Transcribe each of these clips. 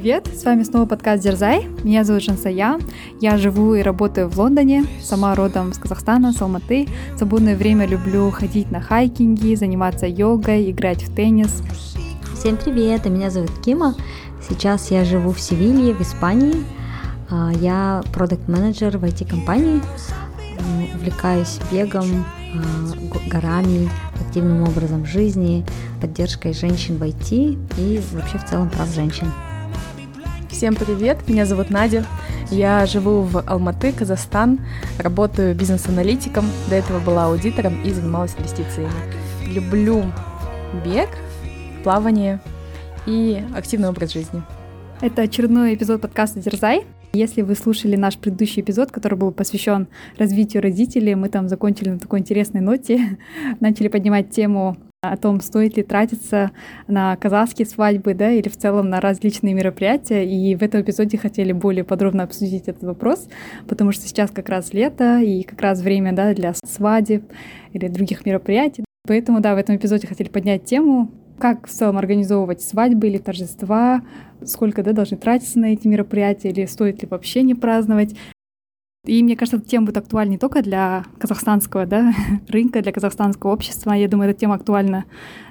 привет! С вами снова подкаст Дерзай. Меня зовут Жансая. Я живу и работаю в Лондоне, сама родом с Казахстана, с Алматы. В свободное время люблю ходить на хайкинги, заниматься йогой, играть в теннис. Всем привет! Меня зовут Кима. Сейчас я живу в Севилье, в Испании. А, я продукт-менеджер в IT-компании. Увлекаюсь бегом, а, горами, активным образом жизни, поддержкой женщин в IT и вообще в целом прав женщин. Всем привет, меня зовут Надя. Я живу в Алматы, Казахстан, работаю бизнес-аналитиком, до этого была аудитором и занималась инвестициями. Люблю бег, плавание и активный образ жизни. Это очередной эпизод подкаста «Дерзай». Если вы слушали наш предыдущий эпизод, который был посвящен развитию родителей, мы там закончили на такой интересной ноте, начали поднимать тему о том, стоит ли тратиться на казахские свадьбы, да, или в целом на различные мероприятия. И в этом эпизоде хотели более подробно обсудить этот вопрос, потому что сейчас как раз лето и как раз время, да, для свадеб или других мероприятий. Поэтому, да, в этом эпизоде хотели поднять тему как в целом организовывать свадьбы или торжества, сколько да, должны тратиться на эти мероприятия, или стоит ли вообще не праздновать. И мне кажется, эта тема будет актуальна не только для казахстанского да, рынка, для казахстанского общества. Я думаю, эта тема актуальна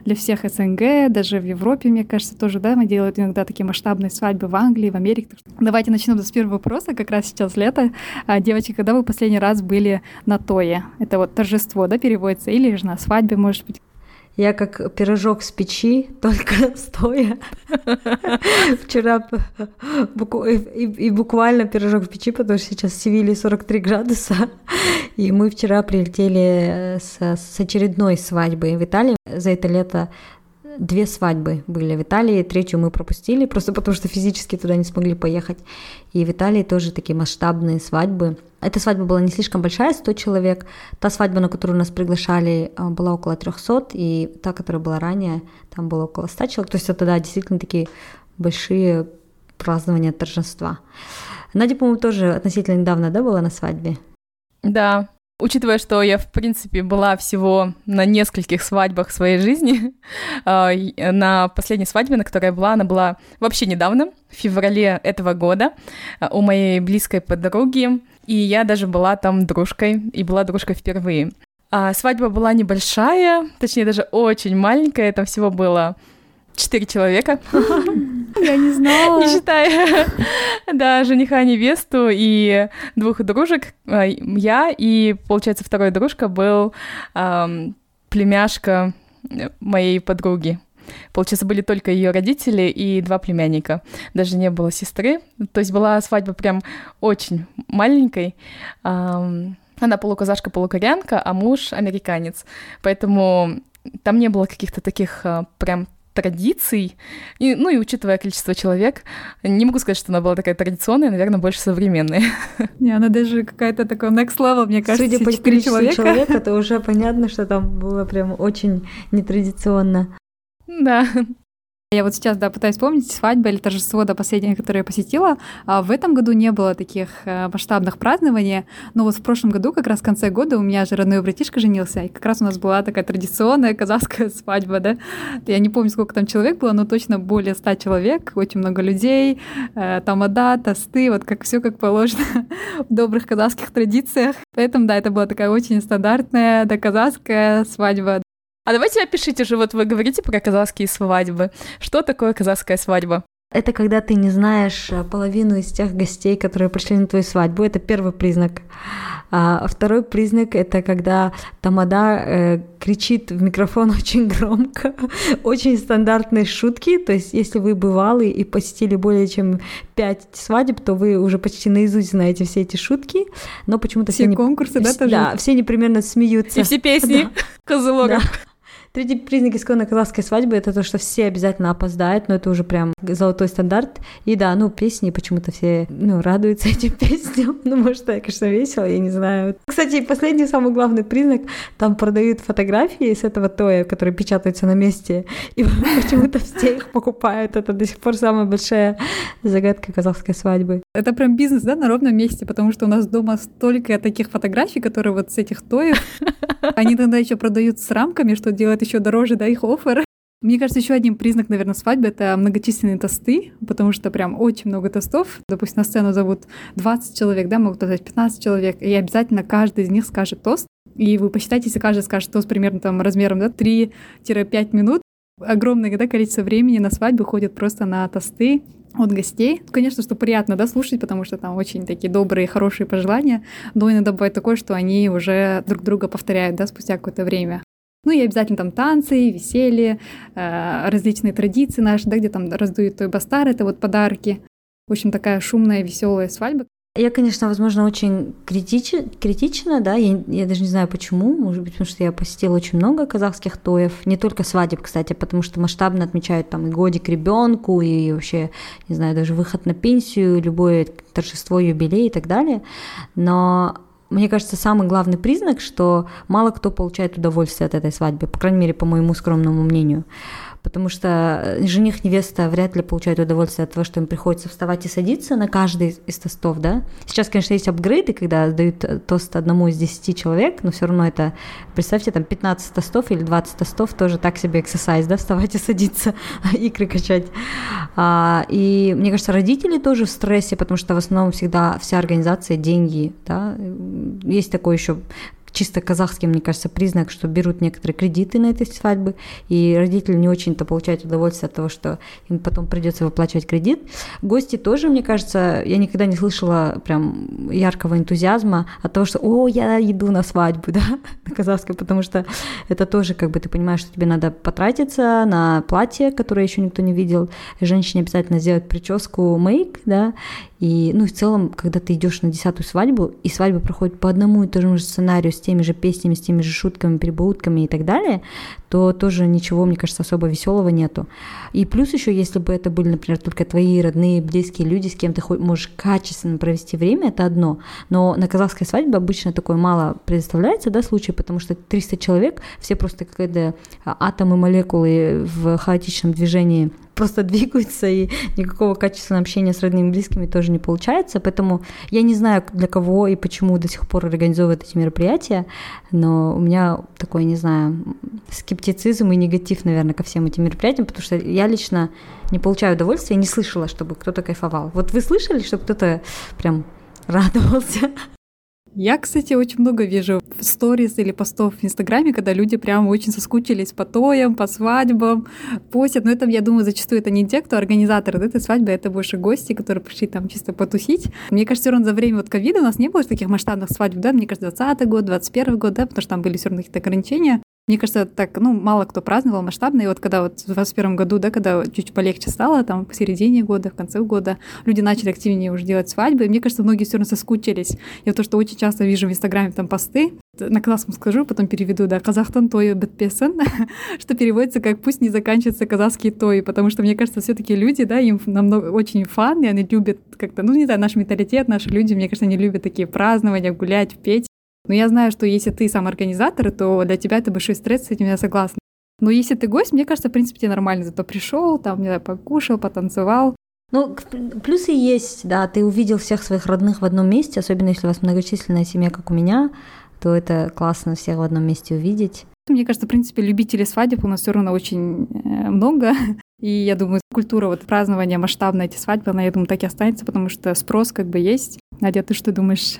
для всех СНГ, даже в Европе, мне кажется, тоже, да, мы делают иногда такие масштабные свадьбы в Англии, в Америке. Давайте начнем с первого вопроса, как раз сейчас лето. А, девочки, когда вы последний раз были на Тое? Это вот торжество, да, переводится, или же на свадьбе, может быть? Я как пирожок с печи, только стоя. Вчера и буквально пирожок в печи, потому что сейчас в Севиле 43 градуса. И мы вчера прилетели с очередной свадьбы в Италии. За это лето две свадьбы были в Италии, третью мы пропустили, просто потому что физически туда не смогли поехать. И в Италии тоже такие масштабные свадьбы. Эта свадьба была не слишком большая, 100 человек. Та свадьба, на которую нас приглашали, а, была около 300, и та, которая была ранее, там было около 100 человек. То есть это, да, действительно такие большие празднования торжества. Надя, по-моему, тоже относительно недавно, да, была на свадьбе? Да, Учитывая, что я, в принципе, была всего на нескольких свадьбах своей жизни, а, на последней свадьбе, на которой я была, она была вообще недавно, в феврале этого года, а, у моей близкой подруги, и я даже была там дружкой, и была дружкой впервые. А свадьба была небольшая, точнее даже очень маленькая, там всего было четыре человека. Я не знала. Не считая, да, жениха, невесту и двух дружек. А, я и, получается, вторая дружка был племяшка моей подруги. Получается, были только ее родители и два племянника. Даже не было сестры. То есть была свадьба прям очень маленькой. Она полуказашка, полукорянка, а муж американец. Поэтому там не было каких-то таких а, прям традиций, и, ну и учитывая количество человек, не могу сказать, что она была такая традиционная, наверное, больше современная. Не, она даже какая-то такая next level, мне кажется, Судя по количеству человека. человека, то уже понятно, что там было прям очень нетрадиционно. Да. Я вот сейчас, да, пытаюсь вспомнить свадьба или торжество, да, последнее, которое я посетила. А в этом году не было таких э, масштабных празднований, но вот в прошлом году, как раз в конце года, у меня же родной братишка женился, и как раз у нас была такая традиционная казахская свадьба, да. Я не помню, сколько там человек было, но точно более ста человек, очень много людей, э, тамада, тосты, вот как все как положено в добрых казахских традициях. Поэтому, да, это была такая очень стандартная, да, казахская свадьба. А давайте опишите же, вот вы говорите про казахские свадьбы. Что такое казахская свадьба? Это когда ты не знаешь э, половину из тех гостей, которые пришли на твою свадьбу. Это первый признак. А второй признак это когда тамада э, кричит в микрофон очень громко, очень стандартные шутки. То есть, если вы бывалы и посетили более чем пять свадеб, то вы уже почти наизусть знаете все эти шутки. Но почему-то все, все конкурсы, не... да, тоже? Да, все непременно смеются. И все песни да. Козлога. Да. Третий признак исконной казахской свадьбы — это то, что все обязательно опоздают, но это уже прям золотой стандарт. И да, ну, песни почему-то все, ну, радуются этим песням. Ну, может, это, конечно, весело, я не знаю. Кстати, последний самый главный признак, там продают фотографии с этого тоя, которые печатаются на месте, и почему-то все их покупают. Это до сих пор самая большая загадка казахской свадьбы. Это прям бизнес, да, на ровном месте, потому что у нас дома столько таких фотографий, которые вот с этих тоев, они тогда еще продают с рамками, что делает еще дороже, да, их оффер. Мне кажется, еще один признак, наверное, свадьбы — это многочисленные тосты, потому что прям очень много тостов. Допустим, на сцену зовут 20 человек, да, могут позвать 15 человек, и обязательно каждый из них скажет тост. И вы посчитайте, если каждый скажет тост примерно там размером да, 3-5 минут, огромное да, количество времени на свадьбу ходит просто на тосты, от гостей. Конечно, что приятно, да, слушать, потому что там очень такие добрые, хорошие пожелания, но иногда бывает такое, что они уже друг друга повторяют, да, спустя какое-то время. Ну и обязательно там танцы, веселье, э, различные традиции наши, да, где там раздуют той бастар, это вот подарки. В общем, такая шумная, веселая свадьба. Я, конечно, возможно, очень критич... критична, да, я, я даже не знаю почему, может быть, потому что я посетила очень много казахских тоев, не только свадеб, кстати, потому что масштабно отмечают там и годик ребенку, и вообще, не знаю, даже выход на пенсию, любое торжество, юбилей и так далее, но мне кажется, самый главный признак, что мало кто получает удовольствие от этой свадьбы, по крайней мере, по моему скромному мнению потому что э, жених, невеста вряд ли получают удовольствие от того, что им приходится вставать и садиться на каждый из тостов, да. Сейчас, конечно, есть апгрейды, когда дают э, тост одному из 10 человек, но все равно это, представьте, там 15 тостов или 20 тостов, тоже так себе эксерсайз, да, вставать и садиться, икры качать. А, и мне кажется, родители тоже в стрессе, потому что в основном всегда вся организация деньги, да. Есть такое еще чисто казахский, мне кажется, признак, что берут некоторые кредиты на этой свадьбы, и родители не очень-то получают удовольствие от того, что им потом придется выплачивать кредит. Гости тоже, мне кажется, я никогда не слышала прям яркого энтузиазма от того, что «О, я иду на свадьбу», да, на казахском, потому что это тоже, как бы, ты понимаешь, что тебе надо потратиться на платье, которое еще никто не видел, женщине обязательно сделать прическу, мейк, да, и, ну, в целом, когда ты идешь на десятую свадьбу, и свадьба проходит по одному и тому же сценарию, с теми же песнями, с теми же шутками, перебаутками и так далее, то тоже ничего, мне кажется, особо веселого нету. И плюс еще, если бы это были, например, только твои родные, близкие люди, с кем ты можешь качественно провести время, это одно. Но на казахской свадьбе обычно такое мало предоставляется, да, случай, потому что 300 человек, все просто какие-то атомы, молекулы в хаотичном движении просто двигаются, и никакого качественного общения с родными и близкими тоже не получается. Поэтому я не знаю, для кого и почему до сих пор организовывают эти мероприятия, но у меня такой, не знаю, скептицизм и негатив, наверное, ко всем этим мероприятиям, потому что я лично не получаю удовольствия, не слышала, чтобы кто-то кайфовал. Вот вы слышали, чтобы кто-то прям радовался? Я, кстати, очень много вижу сторис или постов в Инстаграме, когда люди прям очень соскучились по тоям, по свадьбам, постят. Но это, я думаю, зачастую это не те, кто организаторы этой свадьбы, это больше гости, которые пришли там чисто потусить. Мне кажется, все равно за время вот ковида у нас не было таких масштабных свадьб, да, мне кажется, 20 год, 21 год, да, потому что там были все равно какие-то ограничения. Мне кажется, так, ну, мало кто праздновал масштабно, и вот когда вот в 2021 году, да, когда чуть полегче стало, там, в середине года, в конце года, люди начали активнее уже делать свадьбы, и мне кажется, многие все равно соскучились. Я то, что очень часто вижу в Инстаграме там посты, на казахском скажу, потом переведу, да, казахтан той бетпесен, что переводится как «пусть не заканчивается казахский той», потому что, мне кажется, все таки люди, да, им намного, очень фан, и они любят как-то, ну, не знаю, наш менталитет, наши люди, мне кажется, они любят такие празднования, гулять, петь, но я знаю, что если ты сам организатор, то для тебя это большой стресс, с этим я согласна. Но если ты гость, мне кажется, в принципе, тебе нормально. Зато пришел, там, не знаю, покушал, потанцевал. Ну, плюсы есть, да, ты увидел всех своих родных в одном месте, особенно если у вас многочисленная семья, как у меня, то это классно всех в одном месте увидеть. Мне кажется, в принципе, любителей свадеб у нас все равно очень э, много. И я думаю, культура вот празднования масштабной эти свадьбы, она, я думаю, так и останется, потому что спрос как бы есть. Надя, ты что думаешь?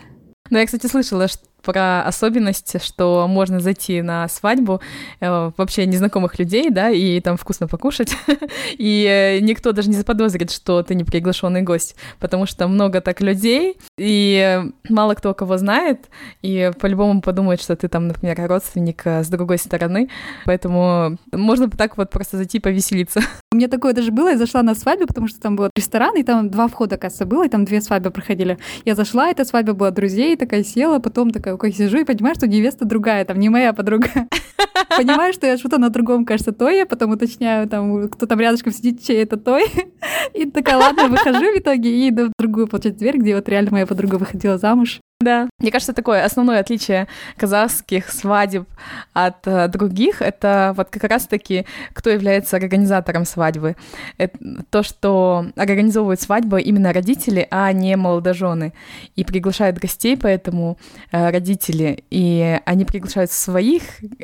Ну, я, кстати, слышала, что про особенность, что можно зайти на свадьбу э, вообще незнакомых людей, да, и там вкусно покушать, и э, никто даже не заподозрит, что ты не приглашенный гость, потому что много так людей, и мало кто кого знает, и по-любому подумает, что ты там, например, родственник э, с другой стороны, поэтому можно так вот просто зайти повеселиться. У меня такое даже было, я зашла на свадьбу, потому что там был ресторан, и там два входа, кажется, было, и там две свадьбы проходили. Я зашла, эта свадьба была друзей, такая села, потом такая такая сижу и понимаю, что невеста другая, там не моя подруга. Понимаю, что я что-то на другом, кажется, той, я потом уточняю, там, кто там рядышком сидит, чей это той. И такая, ладно, выхожу в итоге и иду в другую, получается, дверь, где вот реально моя подруга выходила замуж. Да. Мне кажется, такое основное отличие казахских свадеб от э, других — это вот как раз-таки, кто является организатором свадьбы. Это то, что организовывают свадьбу именно родители, а не молодожены. И приглашают гостей, поэтому э, родители. И они приглашают своих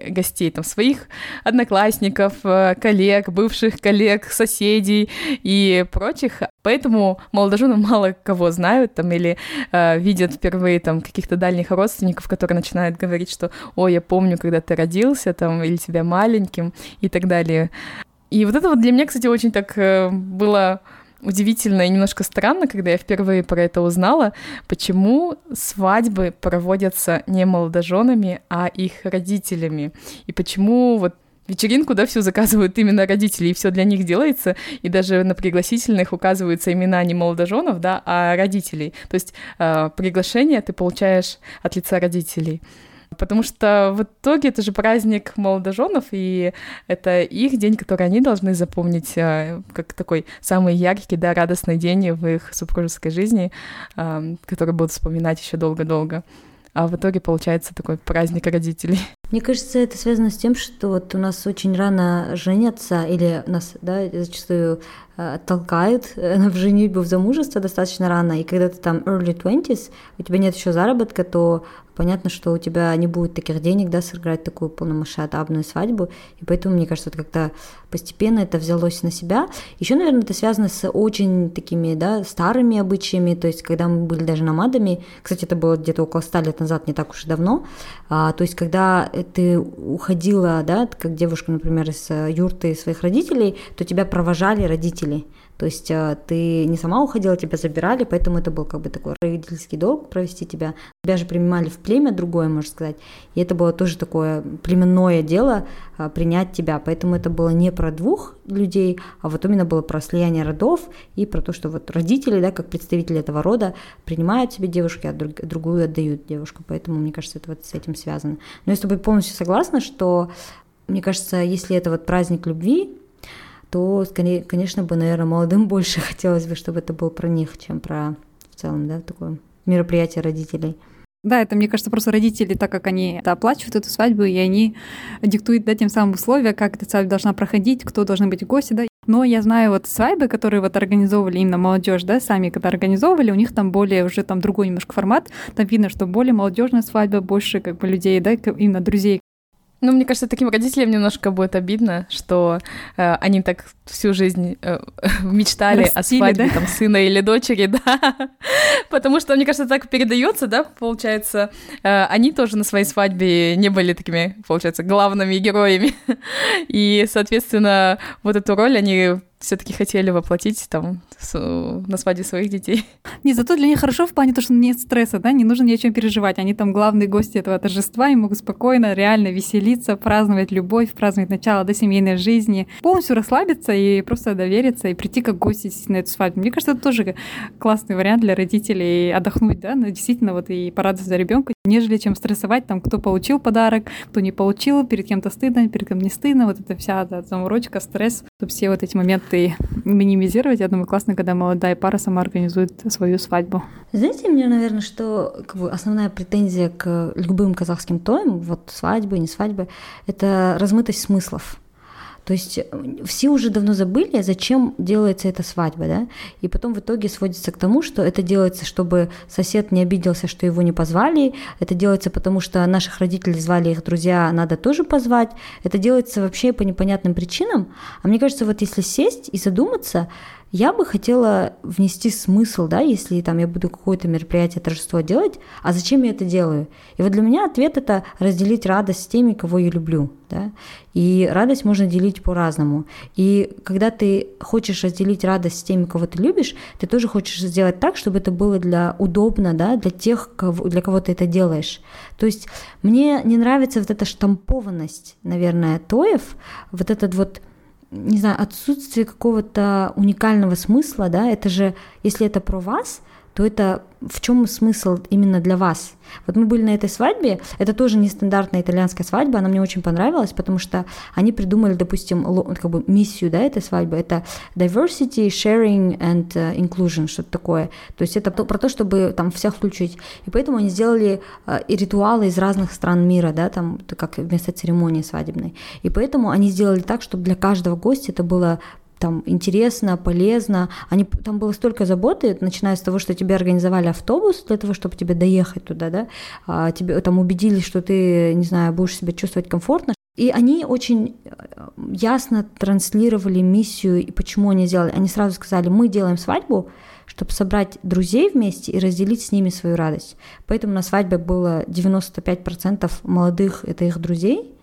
гостей, там, своих одноклассников, э, коллег, бывших коллег, соседей и прочих. Поэтому молодожены мало кого знают там или э, видят впервые там каких-то дальних родственников, которые начинают говорить, что «Ой, я помню, когда ты родился», там, или тебя маленьким и так далее. И вот это вот для меня, кстати, очень так э, было удивительно и немножко странно, когда я впервые про это узнала, почему свадьбы проводятся не молодоженами, а их родителями. И почему вот вечеринку, да, всю заказывают именно родители, и все для них делается, и даже на пригласительных указываются имена не молодоженов, да, а родителей. То есть э, приглашение ты получаешь от лица родителей. Потому что в итоге это же праздник молодоженов, и это их день, который они должны запомнить э, как такой самый яркий, да, радостный день в их супружеской жизни, э, который будут вспоминать еще долго-долго а в итоге получается такой праздник родителей. Мне кажется, это связано с тем, что вот у нас очень рано женятся, или нас, да, зачастую э, толкают в женитьбу в замужество достаточно рано, и когда ты там early twenties, у тебя нет еще заработка, то понятно, что у тебя не будет таких денег, да, сыграть такую полномасштабную свадьбу, и поэтому, мне кажется, как-то постепенно это взялось на себя. Еще, наверное, это связано с очень такими, да, старыми обычаями, то есть, когда мы были даже намадами, кстати, это было где-то около 100 лет назад, не так уж и давно, а, то есть, когда ты уходила, да, как девушка, например, из э, юрты своих родителей, то тебя провожали родители, то есть э, ты не сама уходила, тебя забирали, поэтому это был как бы такой родительский долг провести тебя. Тебя же принимали в племя другое, можно сказать. И это было тоже такое племенное дело э, принять тебя. Поэтому это было не про двух людей, а вот именно было про слияние родов и про то, что вот родители, да, как представители этого рода, принимают себе девушку, а друг, другую отдают девушку. Поэтому, мне кажется, это вот с этим связано. Но я с тобой полностью согласна, что мне кажется, если это вот праздник любви, то, конечно бы, наверное, молодым больше хотелось бы, чтобы это был про них, чем про в целом, да, такое мероприятие родителей. Да, это, мне кажется, просто родители, так как они это оплачивают эту свадьбу, и они диктуют да, тем самым условия, как эта свадьба должна проходить, кто должен быть гости, да. Но я знаю вот свадьбы, которые вот организовывали именно молодежь, да, сами когда организовывали, у них там более уже там другой немножко формат, там видно, что более молодежная свадьба, больше как бы людей, да, именно друзей, ну, мне кажется, таким родителям немножко будет обидно, что э, они так всю жизнь э, мечтали Растили, о свадьбе да? там сына или дочери, да. Потому что, мне кажется, так передается, да, получается, э, они тоже на своей свадьбе не были такими, получается, главными героями. И, соответственно, вот эту роль они все-таки хотели воплотить там на свадьбе своих детей. Не, зато для них хорошо в плане того, что нет стресса, да, не нужно ни о чем переживать. Они там главные гости этого торжества и могут спокойно, реально веселиться, праздновать любовь, праздновать начало до семейной жизни, полностью расслабиться и просто довериться и прийти как гости на эту свадьбу. Мне кажется, это тоже классный вариант для родителей отдохнуть, да, действительно вот и порадоваться за ребенка, нежели чем стрессовать там, кто получил подарок, кто не получил, перед кем-то стыдно, перед кем не стыдно, вот это вся да, заморочка, стресс, чтобы все вот эти моменты и минимизировать. Я думаю, классно, когда молодая пара сама организует свою свадьбу. Знаете, мне, наверное, что как бы, основная претензия к любым казахским тоям, вот свадьбы, не свадьбы, это размытость смыслов. То есть э, все уже давно забыли, зачем делается эта свадьба, да? И потом в итоге сводится к тому, что это делается, чтобы сосед не обиделся, что его не позвали, это делается потому, что наших родителей звали их друзья, надо тоже позвать, это делается вообще по непонятным причинам. А мне кажется, вот если сесть и задуматься, я бы хотела внести смысл, да, если там я буду какое-то мероприятие, торжество делать, а зачем я это делаю? И вот для меня ответ это разделить радость с теми, кого я люблю, да, и радость можно делить по-разному. И когда ты хочешь разделить радость с теми, кого ты любишь, ты тоже хочешь сделать так, чтобы это было для удобно, да, для тех, кого, для кого ты это делаешь. То есть мне не нравится вот эта штампованность, наверное, тоев, вот этот вот не знаю, отсутствие какого-то уникального смысла, да, это же, если это про вас, то это в чем смысл именно для вас? Вот мы были на этой свадьбе, это тоже нестандартная итальянская свадьба, она мне очень понравилась, потому что они придумали, допустим, как бы миссию да, этой свадьбы, это diversity, sharing and э, inclusion, что-то такое. То есть это про то, чтобы там всех включить. И поэтому они сделали э, и ритуалы из разных стран мира, да, там как вместо церемонии свадебной. И поэтому они сделали так, чтобы для каждого гостя это было там интересно, полезно. Они, там было столько заботы, начиная с того, что тебе организовали автобус для того, чтобы тебе доехать туда, да, а, тебе там убедились, что ты, не знаю, будешь себя чувствовать комфортно. И они очень э, ясно транслировали миссию и почему они сделали. Они сразу сказали, мы делаем свадьбу, чтобы собрать друзей вместе и разделить с ними свою радость. Поэтому на свадьбе было 95% молодых, это их друзей,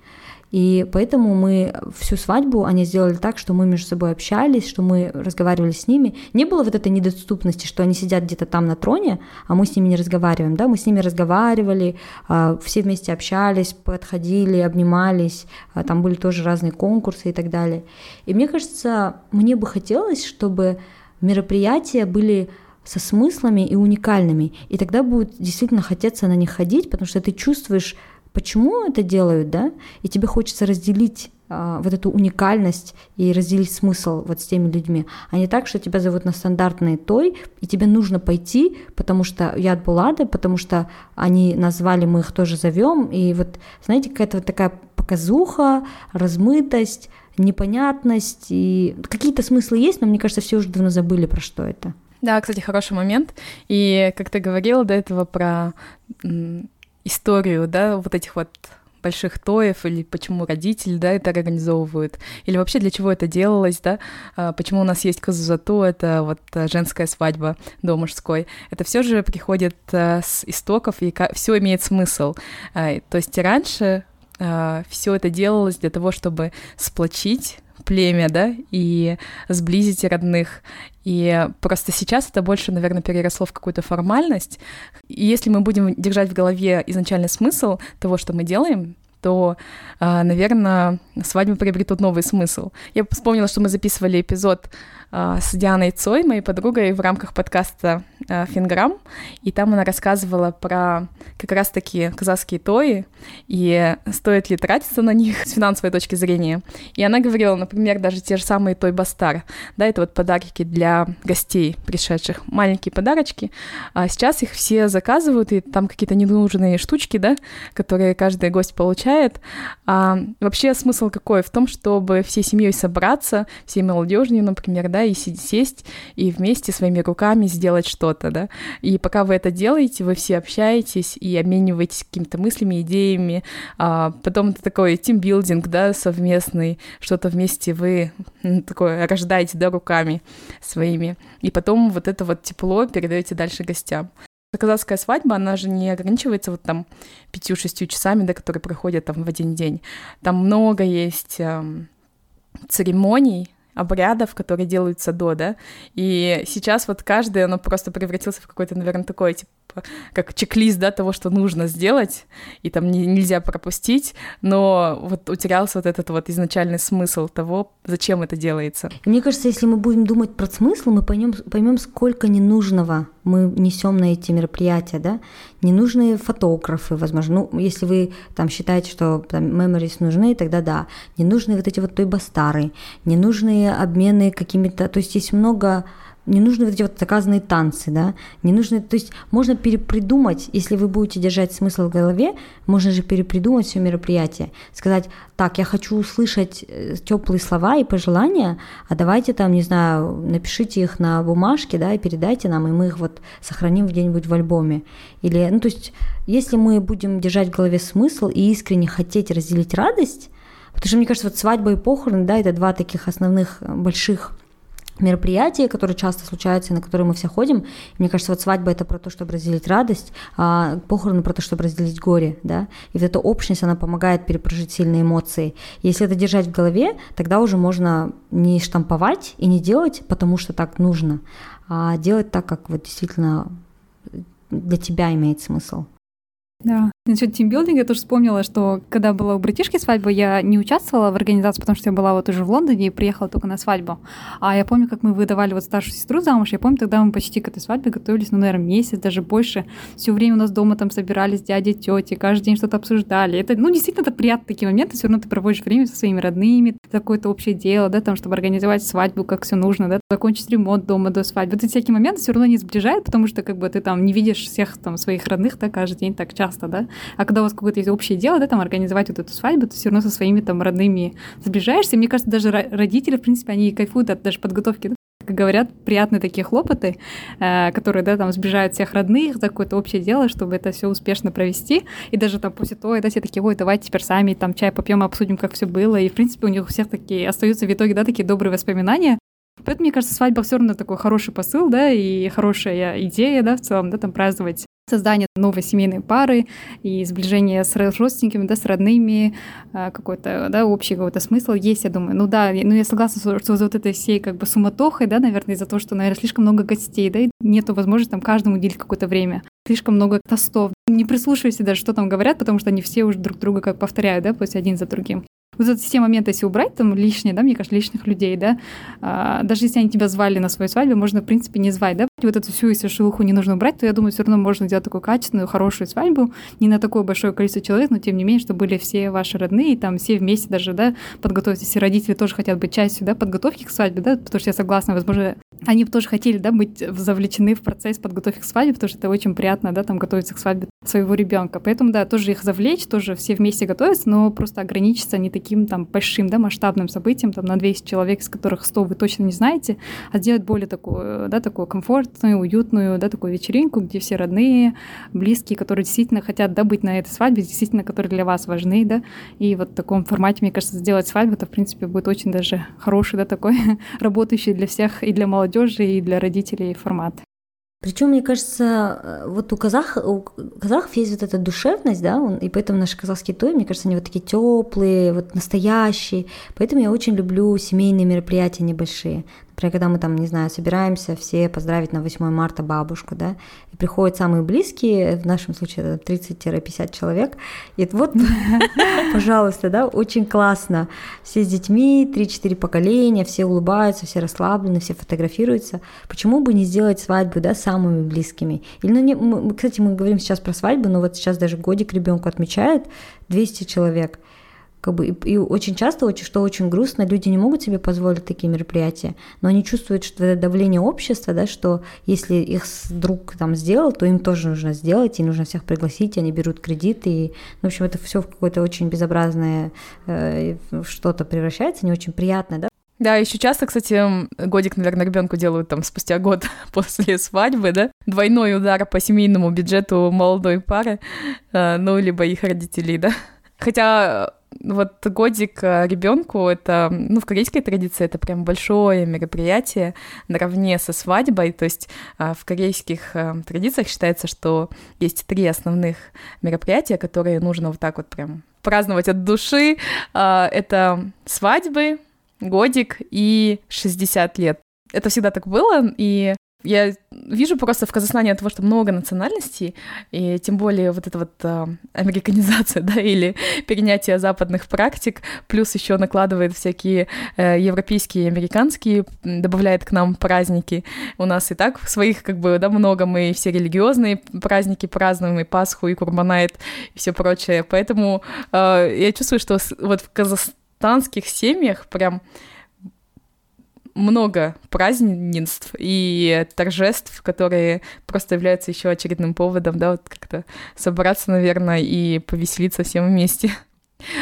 и поэтому мы всю свадьбу они сделали так, что мы между собой общались, что мы разговаривали с ними. Не было вот этой недоступности, что они сидят где-то там на троне, а мы с ними не разговариваем. Да? Мы с ними разговаривали, а, все вместе общались, подходили, обнимались. А, там были тоже разные конкурсы и так далее. И мне кажется, мне бы хотелось, чтобы мероприятия были со смыслами и уникальными. И тогда будет действительно хотеться на них ходить, потому что ты чувствуешь почему это делают, да, и тебе хочется разделить а, вот эту уникальность и разделить смысл вот с теми людьми, а не так, что тебя зовут на стандартный той, и тебе нужно пойти, потому что я от Булада, потому что они назвали, мы их тоже зовем, и вот, знаете, какая-то вот такая показуха, размытость, непонятность, и какие-то смыслы есть, но мне кажется, все уже давно забыли, про что это. Да, кстати, хороший момент. И как ты говорила до этого про историю, да, вот этих вот больших тоев, или почему родители, да, это организовывают, или вообще для чего это делалось, да, а, почему у нас есть казузато, это вот э, женская свадьба до мужской, это все же приходит э, с истоков, и все имеет смысл. А, то есть раньше а, все это делалось для того, чтобы сплочить племя, да, и сблизить родных. И просто сейчас это больше, наверное, переросло в какую-то формальность. И если мы будем держать в голове изначальный смысл того, что мы делаем, то, а, наверное, свадьбы приобретут новый смысл. Я вспомнила, что мы записывали эпизод с Дианой Цой, моей подругой, в рамках подкаста а, «Финграм», и там она рассказывала про как раз-таки казахские тои, и стоит ли тратиться на них с финансовой точки зрения. И она говорила, например, даже те же самые той бастар, да, это вот подарки для гостей пришедших, маленькие подарочки, а сейчас их все заказывают, и там какие-то ненужные штучки, да, которые каждый гость получает. А вообще смысл какой? В том, чтобы всей семьей собраться, всей молодежью, например, да, и сесть и вместе своими руками сделать что-то, да. И пока вы это делаете, вы все общаетесь и обмениваетесь какими-то мыслями, идеями. А потом это такой тимбилдинг, да, совместный, что-то вместе вы такое рождаете, да, руками своими. И потом вот это вот тепло передаете дальше гостям. Казахская свадьба, она же не ограничивается вот там пятью-шестью часами, да, которые проходят там в один день. Там много есть эм, церемоний, обрядов, которые делаются до, да, и сейчас вот каждый, оно просто превратился в какой-то, наверное, такой, типа, как чек-лист, да, того, что нужно сделать, и там не, нельзя пропустить, но вот утерялся вот этот вот изначальный смысл того, зачем это делается. Мне кажется, если мы будем думать про смысл, мы поймем, поймем сколько ненужного мы несем на эти мероприятия, да, ненужные фотографы, возможно, ну, если вы там считаете, что там memories нужны, тогда да, ненужные вот эти вот той бастары, ненужные обмены какими-то, то есть есть много не нужны вот эти вот заказанные танцы, да, не нужно, то есть можно перепридумать, если вы будете держать смысл в голове, можно же перепридумать все мероприятие, сказать, так, я хочу услышать э, теплые слова и пожелания, а давайте там, не знаю, напишите их на бумажке, да, и передайте нам, и мы их вот сохраним где-нибудь в альбоме. Или, ну, то есть, если мы будем держать в голове смысл и искренне хотеть разделить радость, потому что, мне кажется, вот свадьба и похороны, да, это два таких основных э, больших мероприятия, которые часто случаются, на которые мы все ходим. Мне кажется, вот свадьба это про то, чтобы разделить радость, а похороны про то, чтобы разделить горе, да. И вот эта общность, она помогает перепрожить сильные эмоции. Если это держать в голове, тогда уже можно не штамповать и не делать, потому что так нужно, а делать так, как вот действительно для тебя имеет смысл. Да. Насчет тимбилдинга я тоже вспомнила, что когда была у братишки свадьба, я не участвовала в организации, потому что я была вот уже в Лондоне и приехала только на свадьбу. А я помню, как мы выдавали вот старшую сестру замуж, я помню, тогда мы почти к этой свадьбе готовились, ну, наверное, месяц, даже больше. Все время у нас дома там собирались дяди, тети, каждый день что-то обсуждали. Это, ну, действительно, это приятные такие моменты, все равно ты проводишь время со своими родными, какое-то общее дело, да, там, чтобы организовать свадьбу, как все нужно, да, закончить ремонт дома до свадьбы. Вот эти всякие моменты все равно не сближают, потому что как бы ты там не видишь всех там своих родных, да, каждый день так часто, да. А когда у вас какое-то есть общее дело, да, там организовать вот эту свадьбу, ты все равно со своими там родными сближаешься. мне кажется, даже родители, в принципе, они кайфуют от даже подготовки, как говорят, приятные такие хлопоты, э, которые, да, там сближают всех родных за какое-то общее дело, чтобы это все успешно провести. И даже там после того, да, все такие, ой, давайте теперь сами там чай попьем, обсудим, как все было. И, в принципе, у них у всех такие остаются в итоге, да, такие добрые воспоминания. Поэтому, мне кажется, свадьба все равно такой хороший посыл, да, и хорошая идея, да, в целом, да, там праздновать создание новой семейной пары и сближение с родственниками, да, с родными, а, какой-то, да, общий какой-то смысл есть, я думаю. Ну да, ну я согласна, что, за вот этой всей как бы суматохой, да, наверное, из-за того, что, наверное, слишком много гостей, да, и нету возможности там каждому уделить какое-то время. Слишком много тостов. Не прислушивайся даже, что там говорят, потому что они все уже друг друга как повторяют, да, после один за другим вот эти все моменты, если убрать там лишние, да, мне кажется, лишних людей, да, а, даже если они тебя звали на свою свадьбу, можно, в принципе, не звать, да, вот эту всю, если шелуху не нужно убрать, то я думаю, все равно можно сделать такую качественную, хорошую свадьбу, не на такое большое количество человек, но тем не менее, чтобы были все ваши родные, и там все вместе даже, да, подготовить, если родители тоже хотят быть частью, да, подготовки к свадьбе, да, потому что я согласна, возможно, они тоже хотели, да, быть завлечены в процесс подготовки к свадьбе, потому что это очень приятно, да, там готовиться к свадьбе своего ребенка. Поэтому, да, тоже их завлечь, тоже все вместе готовятся, но просто ограничиться не таким там большим, да, масштабным событием, там на 200 человек, из которых 100 вы точно не знаете, а сделать более такую, да, такую комфортную, уютную, да, такую вечеринку, где все родные, близкие, которые действительно хотят, да, быть на этой свадьбе, действительно, которые для вас важны, да, и вот в таком формате, мне кажется, сделать свадьбу, это, в принципе, будет очень даже хороший, да, такой работающий для всех и для молодежи, и для родителей формат. Причем, мне кажется, э, вот у, казах, у казахов есть вот эта душевность, да, и поэтому наши казахские тои, мне кажется, они вот такие теплые, вот настоящие. Поэтому я очень люблю семейные мероприятия небольшие. Например, когда мы там, не знаю, собираемся все поздравить на 8 марта бабушку, да, и приходят самые близкие, в нашем случае это 30-50 человек, и вот, пожалуйста, да, очень классно. Все с детьми, 3-4 поколения, все улыбаются, все расслаблены, все фотографируются. Почему бы не сделать свадьбу, да, самыми близкими? Или, ну, не, мы, кстати, мы говорим сейчас про свадьбу, но вот сейчас даже годик ребенку отмечают 200 человек – как бы, и, и очень часто, очень, что очень грустно, люди не могут себе позволить такие мероприятия, но они чувствуют, что это давление общества, да, что если их друг там сделал, то им тоже нужно сделать, и нужно всех пригласить, они берут кредиты, и, ну, в общем, это все в какое-то очень безобразное э, что-то превращается, не очень приятное, да. Да, еще часто, кстати, годик, наверное, ребенку делают там спустя год после свадьбы, да, двойной удар по семейному бюджету молодой пары, э, ну, либо их родителей, да. Хотя вот годик э, ребенку это, ну, в корейской традиции это прям большое мероприятие наравне со свадьбой. То есть э, в корейских э, традициях считается, что есть три основных мероприятия, которые нужно вот так вот прям праздновать от души. Это свадьбы, годик и 60 лет. Это всегда так было, и я вижу просто в Казахстане от того, что много национальностей, и тем более вот эта вот э, американизация, да, или перенятие западных практик, плюс еще накладывает всякие э, европейские и американские, добавляет к нам праздники. У нас и так своих как бы, да, много, мы все религиозные праздники празднуем, и Пасху, и Курбанайт, и все прочее. Поэтому э, я чувствую, что вот в казахстанских семьях прям много празднеств и торжеств, которые просто являются еще очередным поводом, да, вот как-то собраться, наверное, и повеселиться всем вместе.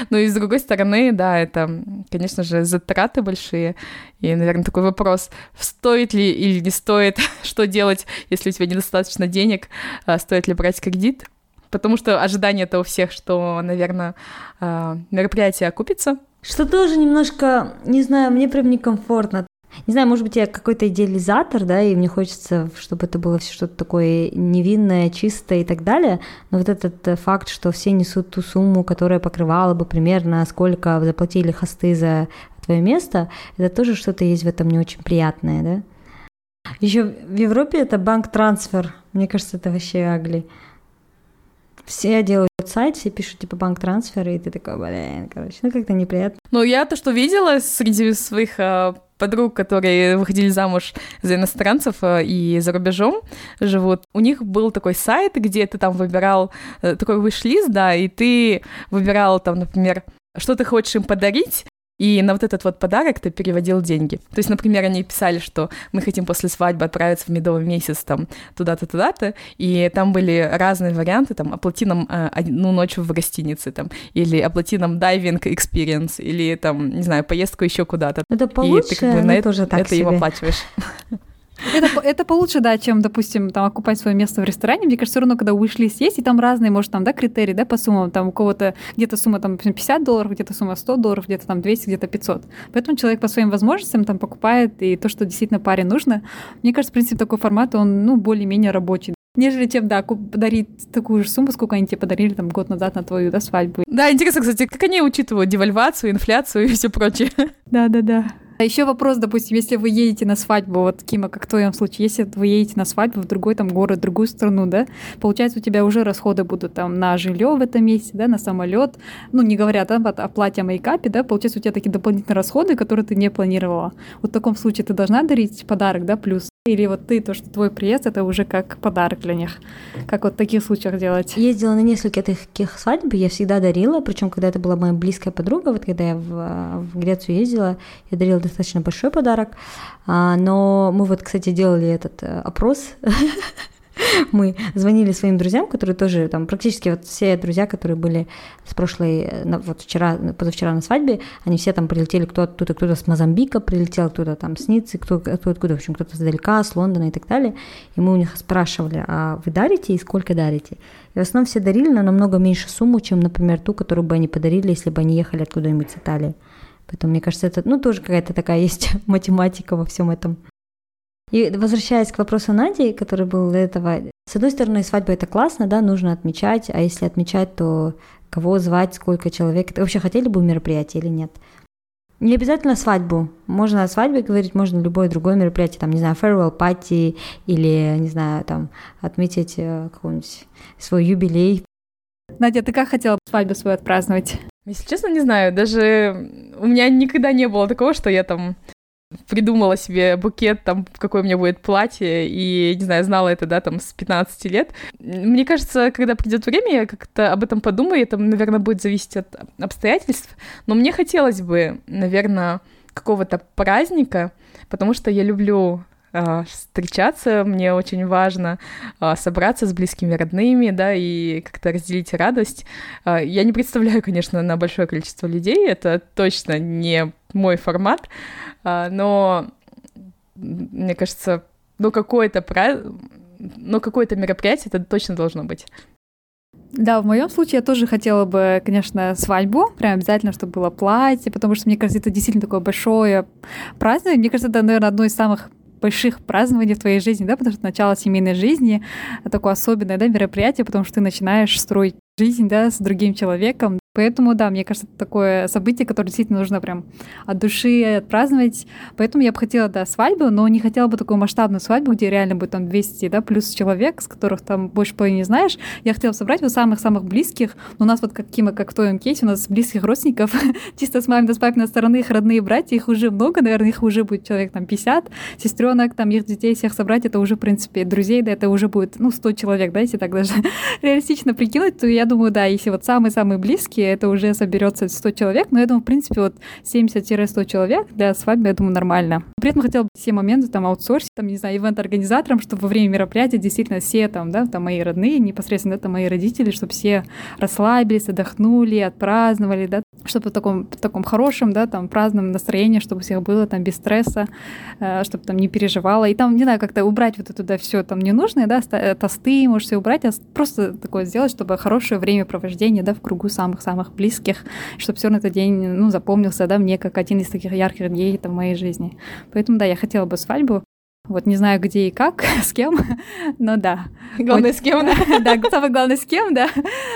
Ну и с другой стороны, да, это, конечно же, затраты большие. И, наверное, такой вопрос, стоит ли или не стоит, что делать, если у тебя недостаточно денег, а стоит ли брать кредит. Потому что ожидание это у всех, что, наверное, а, мероприятие окупится. Что тоже немножко, не знаю, мне прям некомфортно. Не знаю, может быть, я какой-то идеализатор, да, и мне хочется, чтобы это было все что-то такое невинное, чистое и так далее. Но вот этот э, факт, что все несут ту сумму, которая покрывала бы примерно, сколько заплатили хосты за твое место, это тоже что-то есть в этом не очень приятное, да. Еще в Европе это банк трансфер. Мне кажется, это вообще агли. все делают сайт, все пишут типа банк трансферы, и ты такой, блин, короче, ну как-то неприятно. Ну, я то, что видела среди своих э, подруг, которые выходили замуж за иностранцев э, и за рубежом живут, у них был такой сайт, где ты там выбирал э, такой выш-лист, да, и ты выбирал там, например, что ты хочешь им подарить, и на вот этот вот подарок ты переводил деньги. То есть, например, они писали, что мы хотим после свадьбы отправиться в медовый месяц там туда-то, туда-то, и там были разные варианты, там, оплати нам э, одну ночь в гостинице, там, или оплати нам дайвинг experience, или там, не знаю, поездку еще куда-то. Это получше, и ты как бы на это, тоже так это себе. им оплачиваешь. Это, это получше, да, чем, допустим, там окупать свое место в ресторане. Мне кажется, все равно, когда вышли есть, и там разные, может, там, да, критерии, да, по суммам. Там у кого-то где-то сумма там 50 долларов, где-то сумма 100 долларов, где-то там 200, где-то 500. Поэтому человек по своим возможностям там покупает и то, что действительно паре нужно. Мне кажется, в принципе, такой формат, он, ну, более-менее рабочий нежели чем, да, подарить такую же сумму, сколько они тебе подарили там год назад на твою, да, свадьбу. Да, интересно, кстати, как они учитывают девальвацию, инфляцию и все прочее. Да-да-да. А еще вопрос, допустим, если вы едете на свадьбу, вот, Кима, как в твоем случае, если вы едете на свадьбу в другой там город, в другую страну, да, получается, у тебя уже расходы будут там на жилье в этом месте, да, на самолет, ну, не говоря там о плате, о мейкапе, да, получается, у тебя такие дополнительные расходы, которые ты не планировала. Вот в таком случае ты должна дарить подарок, да, плюс или вот ты, то, что твой приезд, это уже как подарок для них. Как вот в таких случаях делать? Ездила на несколько таких свадьб, я всегда дарила, причем когда это была моя близкая подруга, вот когда я в, в Грецию ездила, я дарила достаточно большой подарок. А, но мы вот, кстати, делали этот э, опрос мы звонили своим друзьям, которые тоже там практически вот все друзья, которые были с прошлой, вот вчера, позавчера на свадьбе, они все там прилетели, кто оттуда, кто-то с Мозамбика прилетел, кто-то там с Ниццы, кто, кто откуда, в общем, кто-то издалека, с Лондона и так далее. И мы у них спрашивали, а вы дарите и сколько дарите? И в основном все дарили на намного меньше сумму, чем, например, ту, которую бы они подарили, если бы они ехали откуда-нибудь с Италии. Поэтому, мне кажется, это, ну, тоже какая-то такая есть математика во всем этом. И возвращаясь к вопросу Нади, который был до этого, с одной стороны, свадьба это классно, да, нужно отмечать, а если отмечать, то кого звать, сколько человек, это вообще хотели бы мероприятие или нет? Не обязательно свадьбу. Можно о свадьбе говорить, можно любое другое мероприятие, там, не знаю, farewell party или, не знаю, там, отметить э, какой-нибудь свой юбилей. Надя, ты как хотела свадьбу свою отпраздновать? Если честно, не знаю. Даже у меня никогда не было такого, что я там придумала себе букет, там, какое у меня будет платье, и, не знаю, знала это, да, там, с 15 лет. Мне кажется, когда придет время, я как-то об этом подумаю, это, наверное, будет зависеть от обстоятельств, но мне хотелось бы, наверное, какого-то праздника, потому что я люблю встречаться, мне очень важно а, собраться с близкими родными, да, и как-то разделить радость. А, я не представляю, конечно, на большое количество людей, это точно не мой формат, но мне кажется, ну какое-то пра... ну какое-то мероприятие это точно должно быть. Да, в моем случае я тоже хотела бы, конечно, свадьбу, прям обязательно, чтобы было платье, потому что, мне кажется, это действительно такое большое празднование. Мне кажется, это, наверное, одно из самых больших празднований в твоей жизни, да, потому что начало семейной жизни такое особенное, да, мероприятие, потому что ты начинаешь строить жизнь, да, с другим человеком, Поэтому, да, мне кажется, это такое событие, которое действительно нужно прям от души отпраздновать. Поэтому я бы хотела, да, свадьбу, но не хотела бы такую масштабную свадьбу, где реально будет там 200, да, плюс человек, с которых там больше половины не знаешь. Я хотела собрать вот самых-самых близких. Но у нас вот как Кима, как в твоем кейсе, у нас близких родственников, чисто с да, с папиной стороны, их родные братья, их уже много, наверное, их уже будет человек там 50, сестренок, там их детей всех собрать, это уже, в принципе, друзей, да, это уже будет, ну, 100 человек, да, если так даже реалистично прикинуть, то я думаю, да, если вот самые-самые близкие, это уже соберется 100 человек, но я думаю, в принципе, вот 70-100 человек для свадьбы, я думаю, нормально. При этом хотела бы все моменты там аутсорсить, там, не знаю, ивент-организаторам, чтобы во время мероприятия действительно все там, да, там мои родные, непосредственно это мои родители, чтобы все расслабились, отдохнули, отпраздновали, да, чтобы в таком, в таком хорошем, да, там, праздном настроении, чтобы у всех было там без стресса, э, чтобы там не переживала. И там, не знаю, как-то убрать вот это да, все там ненужное, да, э, тосты, может, все убрать, а просто такое сделать, чтобы хорошее времяпровождение, да, в кругу самых-самых близких, чтобы все равно этот день, ну, запомнился, да, мне как один из таких ярких дней там, в моей жизни. Поэтому, да, я хотела бы свадьбу, вот не знаю, где и как, с кем, но да. Главное, вот, с кем, да? Да, самое главное, с кем, да.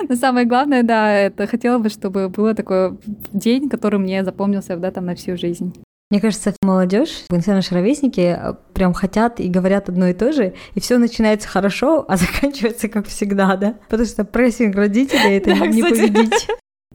Но самое главное, да, это хотела бы, чтобы был такой день, который мне запомнился, да, там на всю жизнь. Мне кажется, молодежь, все наши ровесники э, прям хотят и говорят одно и то же, и все начинается хорошо, а заканчивается как всегда, да? Потому что прессинг родителей это не победить.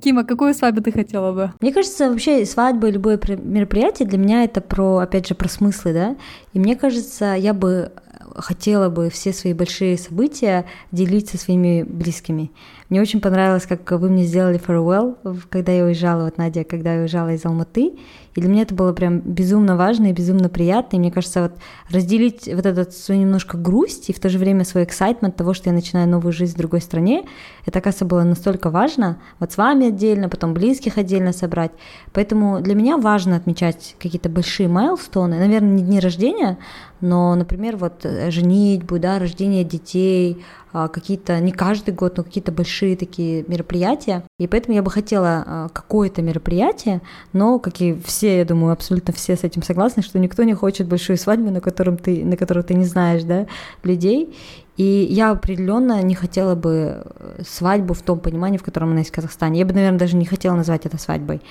Кима, какую свадьбу ты хотела бы? Мне кажется, вообще свадьба и любое мероприятие для меня это про, опять же, про смыслы, да. И мне кажется, я бы хотела бы все свои большие события делить со своими близкими. Мне очень понравилось, как вы мне сделали farewell, когда я уезжала, вот Надя, когда я уезжала из Алматы, и для меня это было прям безумно важно и безумно приятно. И мне кажется, вот разделить вот этот свою немножко грусть и в то же время свой excitement того, что я начинаю новую жизнь в другой стране, это, оказывается, было настолько важно. Вот с вами отдельно, потом близких отдельно собрать. Поэтому для меня важно отмечать какие-то большие майлстоны. Наверное, не дни рождения, но, например, вот э, женитьбу, да, рождение детей, какие-то, не каждый год, но какие-то большие такие мероприятия. И поэтому я бы хотела а, какое-то мероприятие, но, как и все, я думаю, абсолютно все с этим согласны, что никто не хочет большую свадьбу, на, котором ты, на которую ты не знаешь, да, людей. И я определенно не хотела бы э, свадьбу в том понимании, в котором она есть в Казахстане. Я бы, наверное, даже не хотела назвать это свадьбой,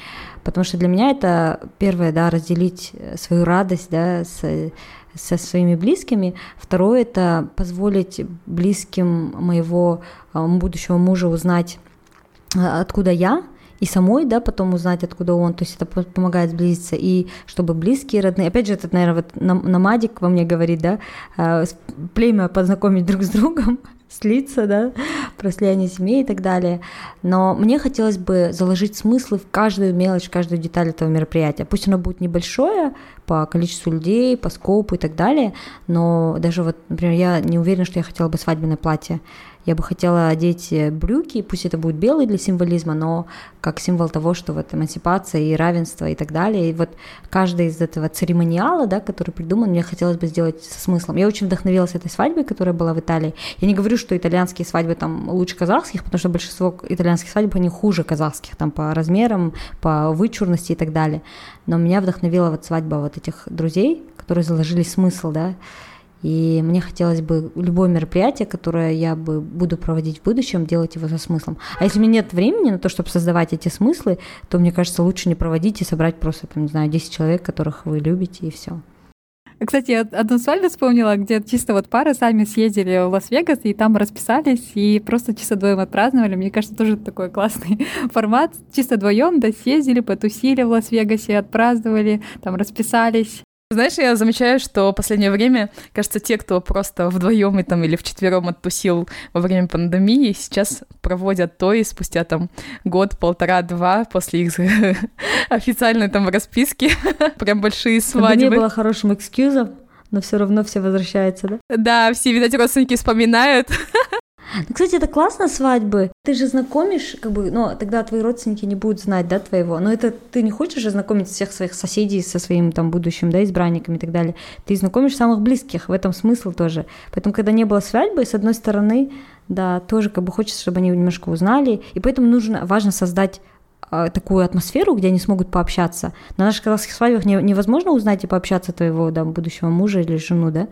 потому что для меня это первое, да, разделить э, свою радость, да, с со своими близкими. Второе – это позволить близким моего будущего мужа узнать, откуда я, и самой, да, потом узнать, откуда он, то есть это помогает сблизиться, и чтобы близкие, родные, опять же, этот, наверное, вот намадик во мне говорит, да, а, племя познакомить друг с другом, слиться, да, про слияние семей и так далее. Но мне хотелось бы заложить смыслы в каждую мелочь, в каждую деталь этого мероприятия. Пусть оно будет небольшое по количеству людей, по скопу и так далее, но даже вот, например, я не уверена, что я хотела бы свадебное платье. Я бы хотела одеть э, брюки, пусть это будет белый для символизма, но как символ того, что вот эмансипация и равенство и так далее. И вот каждый из этого церемониала, да, который придуман, мне хотелось бы сделать со смыслом. Я очень вдохновилась этой свадьбой, которая была в Италии. Я не говорю, что итальянские свадьбы там лучше казахских, потому что большинство итальянских свадеб, они хуже казахских, там по размерам, по вычурности и так далее. Но меня вдохновила вот свадьба вот этих друзей, которые заложили смысл, да, и мне хотелось бы любое мероприятие, которое я бы буду проводить в будущем, делать его со смыслом. А если у меня нет времени на то, чтобы создавать эти смыслы, то мне кажется, лучше не проводить и собрать просто, там, не знаю, 10 человек, которых вы любите, и все. Кстати, я одну свадьбу вспомнила, где чисто вот пары сами съездили в Лас-Вегас и там расписались и просто чисто вдвоем отпраздновали. Мне кажется, тоже такой классный формат. Чисто вдвоем, да, съездили, потусили в Лас-Вегасе, отпраздновали, там расписались. Знаешь, я замечаю, что в последнее время, кажется, те, кто просто вдвоем и там или в четвером оттусил во время пандемии, сейчас проводят то и спустя там год, полтора, два после их официальной там расписки, прям большие свадьбы. Это не было хорошим экскьюзом, но все равно все возвращаются, да? Да, все, видать, родственники вспоминают. Ну, кстати, это классно свадьбы. Ты же знакомишь, как бы, ну, тогда твои родственники не будут знать, да, твоего. Но это ты не хочешь же знакомить всех своих соседей со своим там будущим, да, избранниками и так далее. Ты знакомишь самых близких, в этом смысл тоже. Поэтому, когда не было свадьбы, с одной стороны, да, тоже как бы хочется, чтобы они немножко узнали. И поэтому нужно, важно создать такую атмосферу, где они смогут пообщаться. На наших казахских свадьбах не, невозможно узнать и пообщаться твоего да, будущего мужа или жену, да,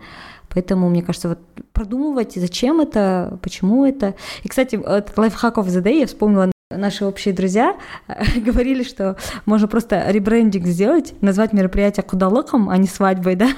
Поэтому, мне кажется, вот продумывать, зачем это, почему это. И, кстати, этот лайфхак of the day я вспомнила наши общие друзья говорили, что можно просто ребрендинг сделать, назвать мероприятие кудалыком, а не свадьбой, да,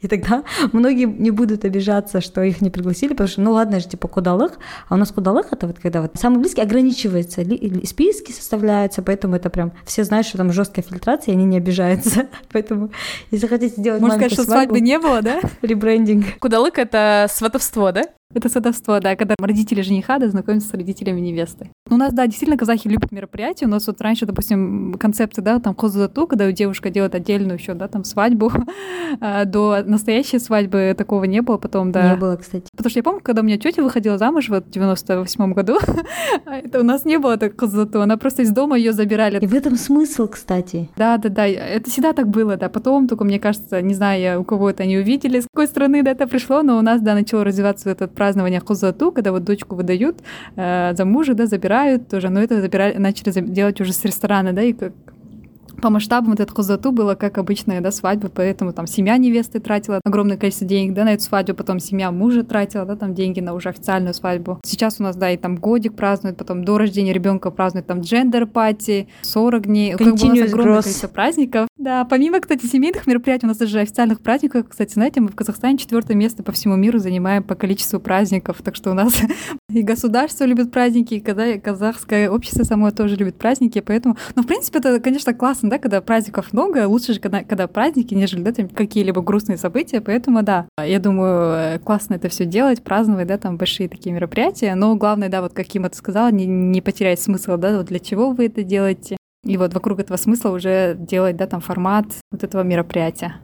и тогда многие не будут обижаться, что их не пригласили, потому что, ну ладно же, типа кудалых, а у нас кудалых это вот когда вот самый близкий ограничивается, списки составляются, поэтому это прям все знают, что там жесткая фильтрация, и они не обижаются. Поэтому, если хотите сделать Можно сказать, что свадьбы не было, да? Ребрендинг. Кудалык — это сватовство, да? Это сватовство, да, когда родители жениха да, знакомятся с родителями невесты. У нас, да, действительно, казахи любят мероприятия. У нас вот раньше, допустим, концепция, да, там козату, когда девушка делает отдельную еще, да, там свадьбу. А, до настоящей свадьбы такого не было потом, да. Не было, кстати. Потому что я помню, когда у меня тетя выходила замуж вот в 98 году, это у нас не было так козату, она просто из дома ее забирали. И в этом смысл, кстати. Да, да, да, это всегда так было, да. Потом только, мне кажется, не знаю, у кого это они увидели, с какой страны да, это пришло, но у нас, да, начало развиваться этот празднование хузату, когда вот дочку выдают э, за мужа, да, забирают тоже, но это забирали, начали делать уже с ресторана, да, и как по масштабам вот это қыз ұзату было как обычная, да, свадьба, поэтому там семья невесты тратила огромное количество денег, да, на эту свадьбу, потом семья мужа тратила, да, там деньги на уже официальную свадьбу. Сейчас у нас, да, и там годик празднуют, потом до рождения ребенка празднуют там gender party, 40 дней, как бы у нас огромное количество праздников. Да, помимо, кстати, семейных мероприятий, у нас даже официальных праздников, кстати, знаете, мы в Казахстане четвертое место по всему миру занимаем по количеству праздников, так что у нас и государство любит праздники, и казахское общество само тоже любит праздники, поэтому, ну, в принципе, это, конечно, классно, да, когда праздников много, лучше же, когда, когда праздники, нежели, да, там какие-либо грустные события, поэтому, да, я думаю, классно это все делать, праздновать, да, там большие такие мероприятия, но главное, да, вот как Кима ты сказала, не, не потерять смысл, да, вот для чего вы это делаете, и вот вокруг этого смысла уже делать, да, там формат вот этого мероприятия.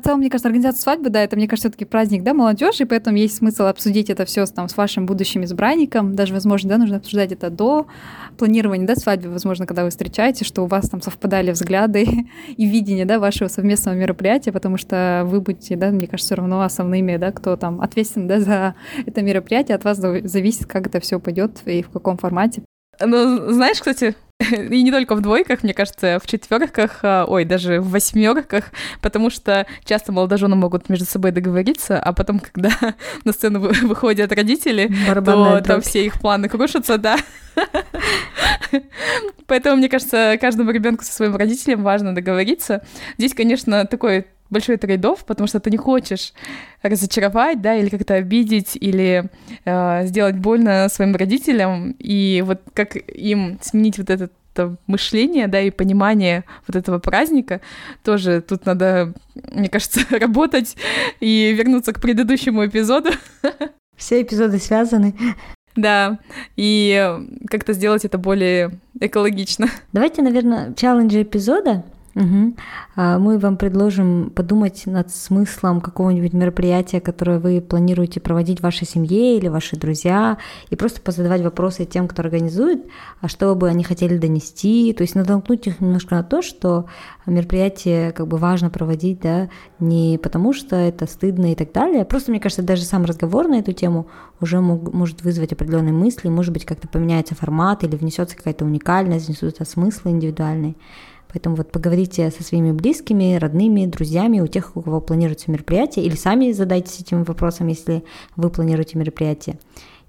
В целом, мне кажется, организация свадьбы, да, это, мне кажется, все-таки праздник, да, молодежи, и поэтому есть смысл обсудить это все там, с вашим будущим избранником. Даже, возможно, да, нужно обсуждать это до планирования, да, свадьбы, возможно, когда вы встречаетесь, что у вас там совпадали взгляды и видение, да, вашего совместного мероприятия, потому что вы будете, да, мне кажется, все равно основными, да, кто там ответственен, да, за это мероприятие, от вас зависит, как это все пойдет и в каком формате. Ну, знаешь, кстати, и не только в двойках, мне кажется, в четверках, а, ой, даже в восьмерках, потому что часто молодожены могут между собой договориться, а потом, когда на сцену выходят родители, Барабанная то там все их планы крушатся, да. Поэтому, мне кажется, каждому ребенку со своим родителем важно договориться. Здесь, конечно, такой большой трейдов, потому что ты не хочешь разочаровать, да, или как-то обидеть, или э, сделать больно своим родителям, и вот как им сменить вот это мышление, да, и понимание вот этого праздника, тоже тут надо, мне кажется, работать и вернуться к предыдущему эпизоду. Все эпизоды связаны. Да, и как-то сделать это более экологично. Давайте, наверное, челленджи эпизода Угу. Мы вам предложим подумать над смыслом какого-нибудь мероприятия, которое вы планируете проводить в вашей семье или ваши друзья, и просто позадавать вопросы тем, кто организует, а что бы они хотели донести, то есть натолкнуть их немножко на то, что мероприятие как бы важно проводить, да, не потому что это стыдно и так далее, просто, мне кажется, даже сам разговор на эту тему уже мог, может вызвать определенные мысли, может быть, как-то поменяется формат или внесется какая-то уникальность, внесутся смыслы индивидуальные. Поэтому вот поговорите со своими близкими, родными, друзьями, у тех, у кого планируется мероприятие, или сами задайтесь этим вопросом, если вы планируете мероприятие.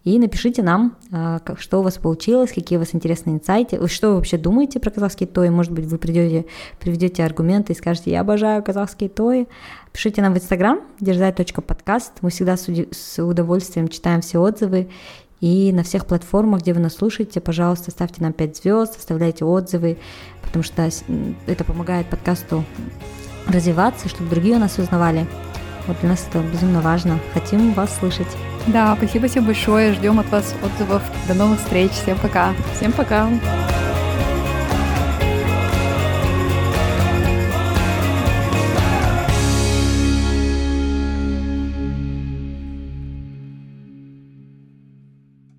И напишите нам, а, что у вас получилось, какие у вас интересные инсайты, что вы вообще думаете про казахские тои. Может быть, вы придете, приведете аргументы и скажете, я обожаю казахские тои. Пишите нам в Инстаграм, дерзай.подкаст. Мы всегда с удовольствием читаем все отзывы и на всех платформах, где вы нас слушаете, пожалуйста, ставьте нам 5 звезд, оставляйте отзывы, потому что это помогает подкасту развиваться, чтобы другие нас узнавали. Вот для нас это безумно важно. Хотим вас слышать. Да, спасибо всем большое. Ждем от вас отзывов. До новых встреч. Всем пока. Всем пока.